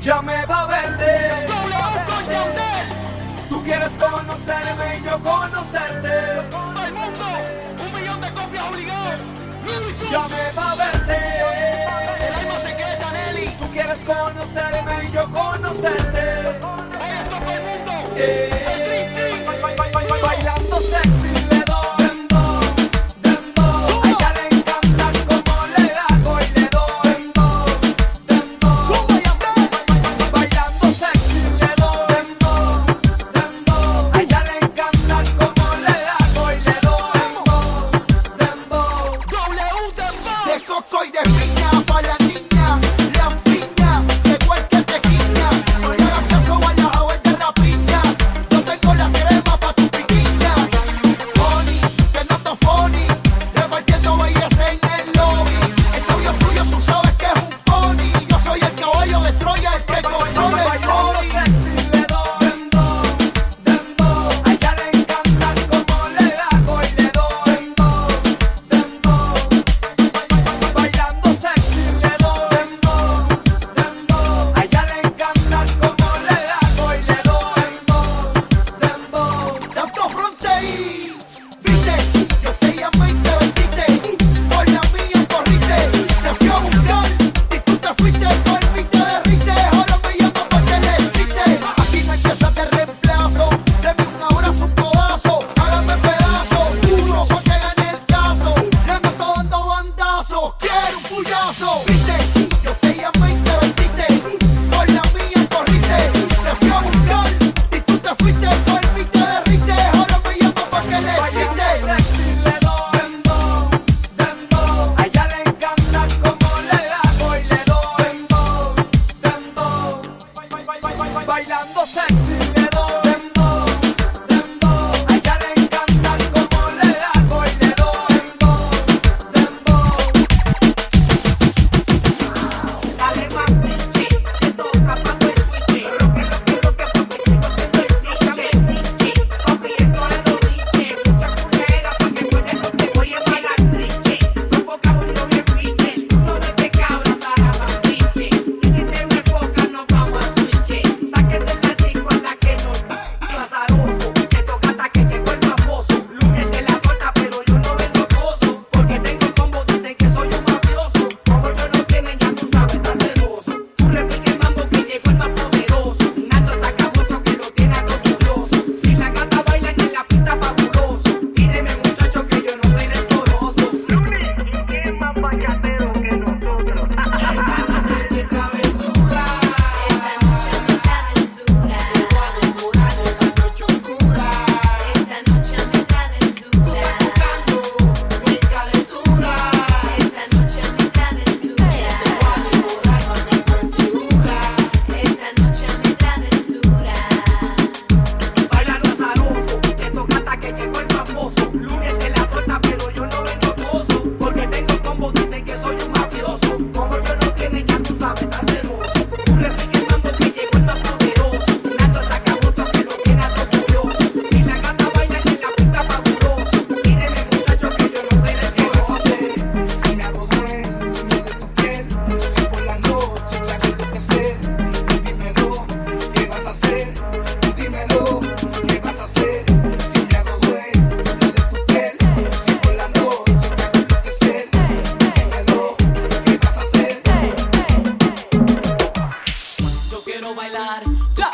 Ya me va a verte. Tú quieres conocerme y yo conocerte. Al mundo, un millón de copias obligadas. Ya me va a verte. El alma secreta, Nelly. Tú quieres conocerme y yo conocerte. Oye, esto el mundo. Eh. Bailando.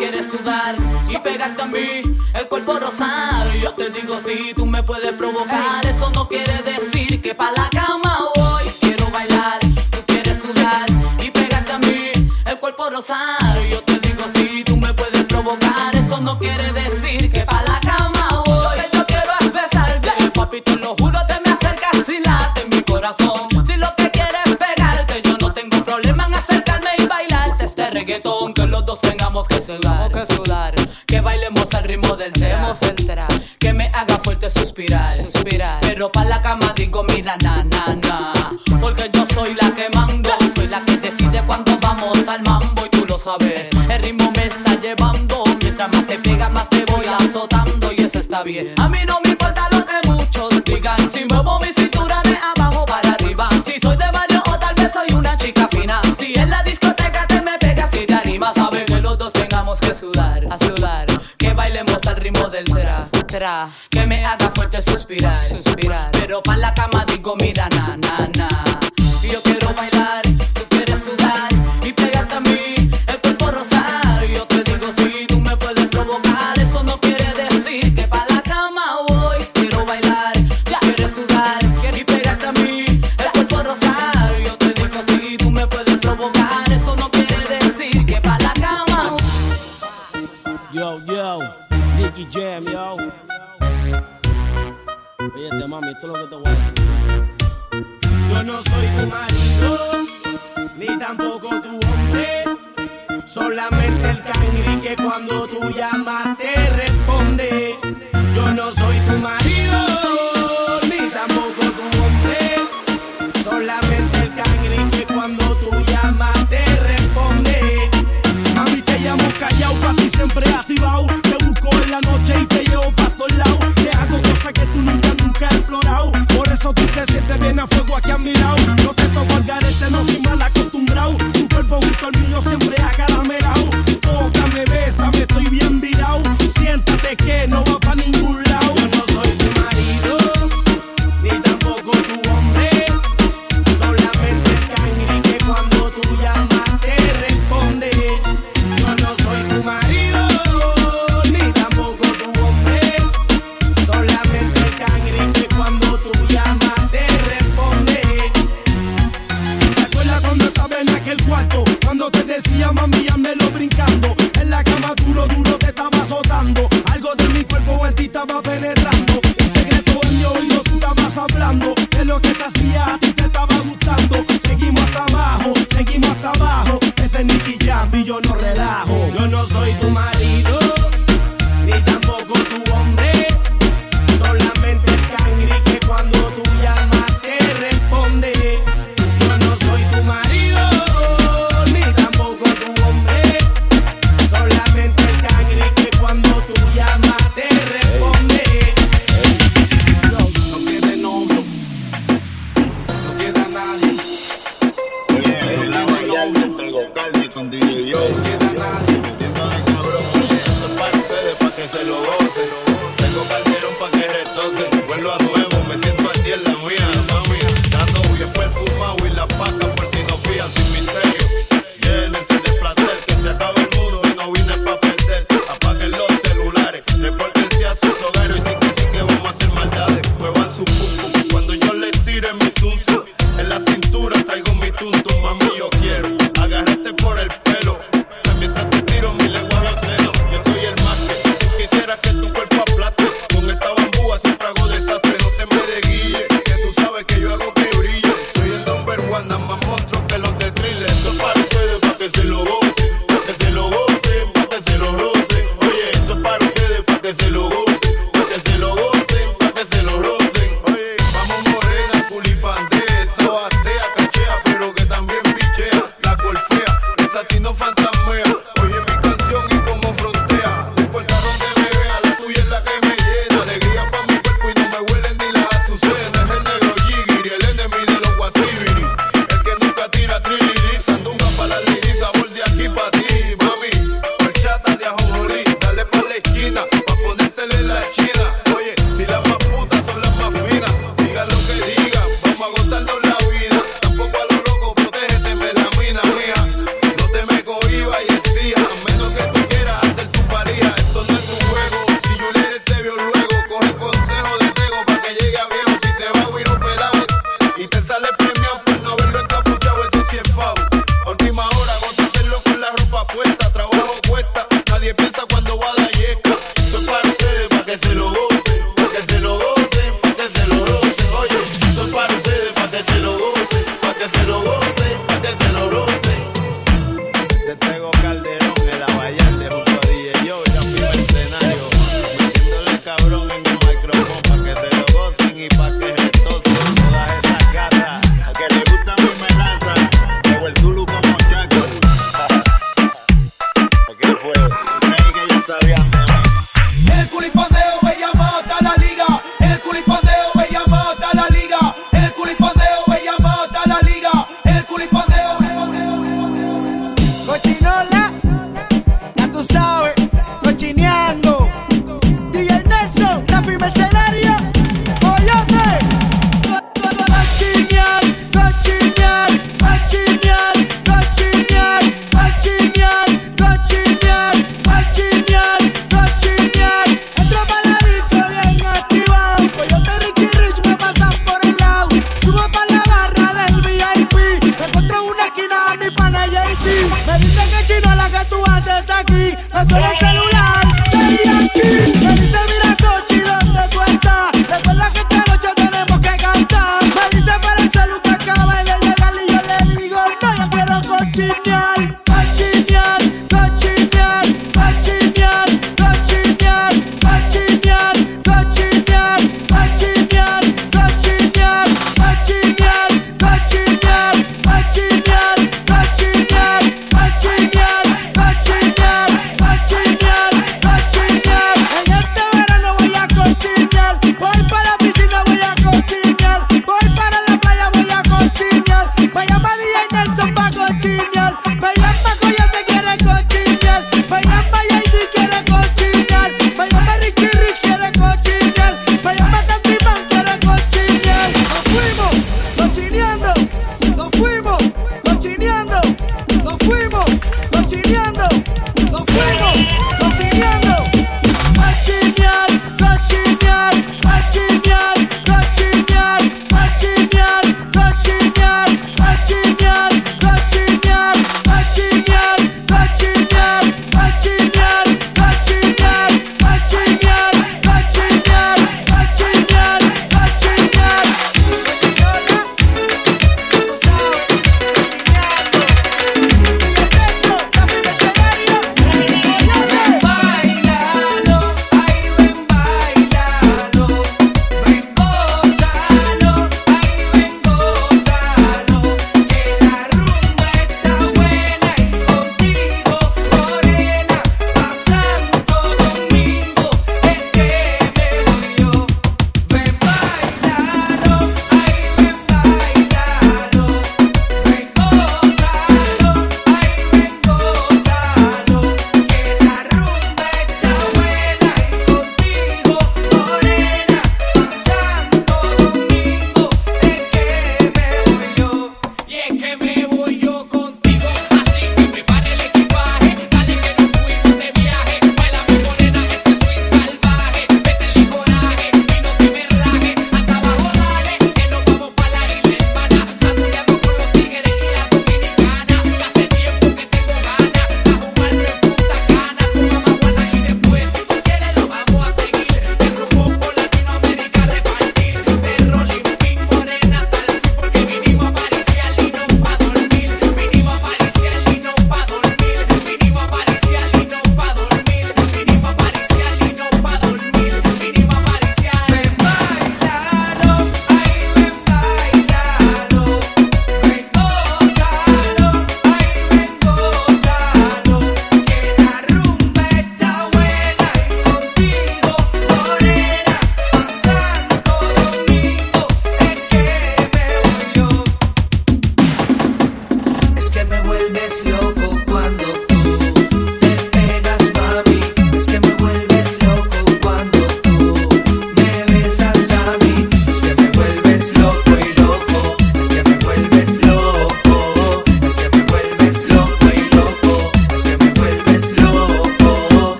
quieres sudar y pegarte a mí el cuerpo rosado. Yo te digo si sí, tú me puedes provocar, eso no quiere decir que pa' la cama voy. Quiero bailar, tú quieres sudar y pegarte a mí el cuerpo rosado. Yo te digo si sí, tú me puedes provocar, eso no quiere decir celular, que celular. Que bailemos al ritmo del demo central. Que me haga fuerte suspirar, suspirar. Pero pa' la cama digo, mira, na, na, na. Porque yo soy la que mando, soy la que decide cuando vamos al mambo. Y tú lo sabes, el ritmo me está llevando. Mientras más te pega, más te voy azotando. Y eso está bien. A mí no me ritmo del tra, tra, que me haga fuerte suspirar, suspirar. Pero pa' la cama digo, mira, na, na, na. Y yo quiero bailar. Ríete, mami, esto es lo que te voy a decir. Yo no soy tu marido, ni tampoco tu hombre. Solamente el cangri que cuando tú llamas te responde.